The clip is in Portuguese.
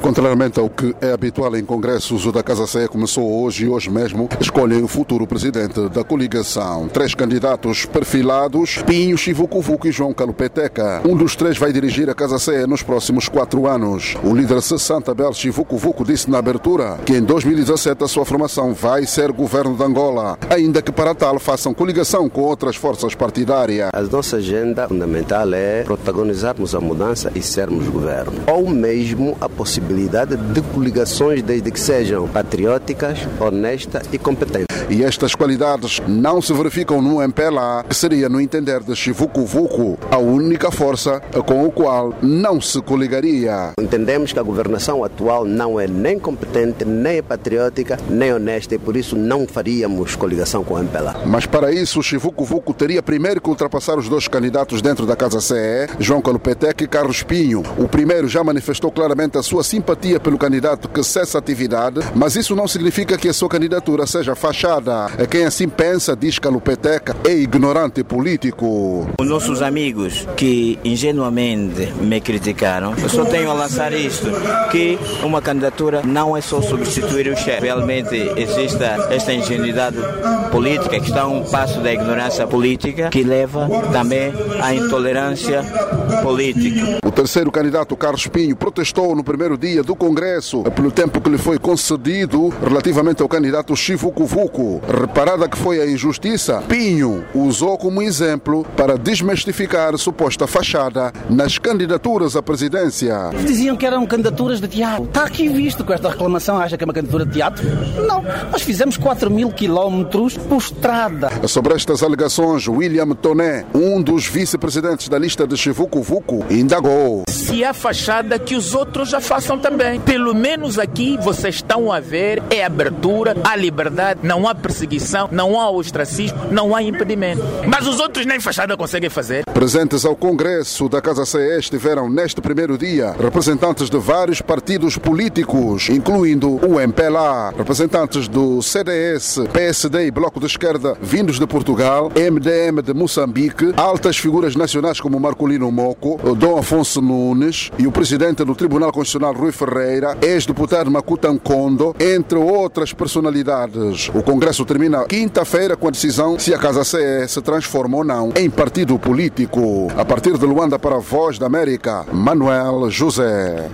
Contrariamente ao que é habitual em congressos, o da Casa Sé começou hoje e hoje mesmo escolhem o futuro presidente da coligação. Três candidatos perfilados, Pinho, Chivuco Vuco e João Calupeteca. Um dos três vai dirigir a Casa Sé nos próximos quatro anos. O líder 60 Bel Chivuco Vuco disse na abertura que em 2017 a sua formação vai ser governo de Angola, ainda que para tal façam coligação com outras forças partidárias. A nossa agenda fundamental é protagonizarmos a mudança e sermos governo. Ou mesmo a possibilidade de coligações desde que sejam patrióticas, honestas e competentes. E estas qualidades não se verificam no MPLA, que seria, no entender de Chivuco Vuco, a única força com o qual não se coligaria. Entendemos que a governação atual não é nem competente, nem patriótica, nem honesta e por isso não faríamos coligação com o MPLA. Mas para isso, Chivuco Vuco teria primeiro que ultrapassar os dois candidatos dentro da Casa CE, João Calupetec e Carlos Pinho. O primeiro já manifestou claramente a sua simpatia pelo candidato que cessa a atividade, mas isso não significa que a sua candidatura seja fachada. Quem assim pensa, diz Calupeteca, é ignorante político. Os nossos amigos que ingenuamente me criticaram, eu só tenho a lançar isto, que uma candidatura não é só substituir o chefe. Realmente existe esta ingenuidade política que está a um passo da ignorância política que leva também à intolerância política. O terceiro candidato, Carlos Pinho, protestou no primeiro dia do Congresso pelo tempo que lhe foi concedido relativamente ao candidato Chivuco Reparada que foi a injustiça, Pinho usou como exemplo para desmistificar suposta fachada nas candidaturas à presidência. Diziam que eram candidaturas de teatro. Está aqui visto com esta reclamação, acha que é uma candidatura de teatro? Não, nós fizemos 4 mil quilómetros por estrada. Sobre estas alegações, William Toné, um dos vice-presidentes da lista de Chivuco Vuco, indagou. Se há fachada, que os outros já façam também. Pelo menos aqui vocês estão a ver, é abertura, há liberdade, não há perseguição, não há ostracismo, não há impedimento. Mas os outros nem fachada conseguem fazer. Presentes ao Congresso da Casa CE estiveram neste primeiro dia representantes de vários partidos políticos, incluindo o MPLA, representantes do CDS, PSD e Bloco de Esquerda vindos de Portugal, MDM de Moçambique, altas figuras nacionais como Marcolino Moco, Dom Afonso Nunes e o presidente do Tribunal Constitucional Rui Ferreira, ex-deputado Makuta Nkondo, entre outras personalidades. O Congresso termina quinta-feira com a decisão se a Casa CE se transforma ou não em partido político. A partir de Luanda para a Voz da América, Manuel José.